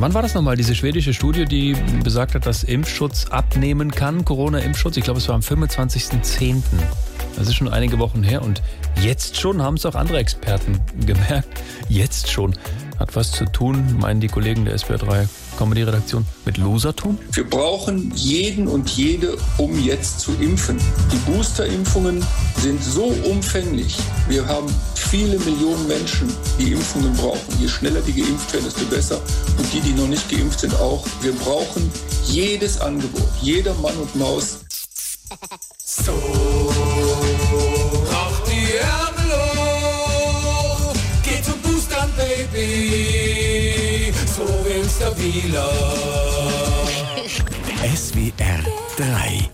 Wann war das nochmal, diese schwedische Studie, die besagt hat, dass Impfschutz abnehmen kann, Corona-Impfschutz? Ich glaube, es war am 25.10. Das ist schon einige Wochen her und jetzt schon haben es auch andere Experten gemerkt. Jetzt schon hat was zu tun, meinen die Kollegen der SWR 3 Comedy-Redaktion, mit Losertum? Wir brauchen jeden und jede, um jetzt zu impfen. Die Boosterimpfungen sind so umfänglich. Wir haben viele Millionen Menschen, die Impfungen brauchen. Je schneller die geimpft werden, desto besser. Und die, die noch nicht geimpft sind, auch. Wir brauchen jedes Angebot, jeder Mann und Maus. So instabiler. SWR 3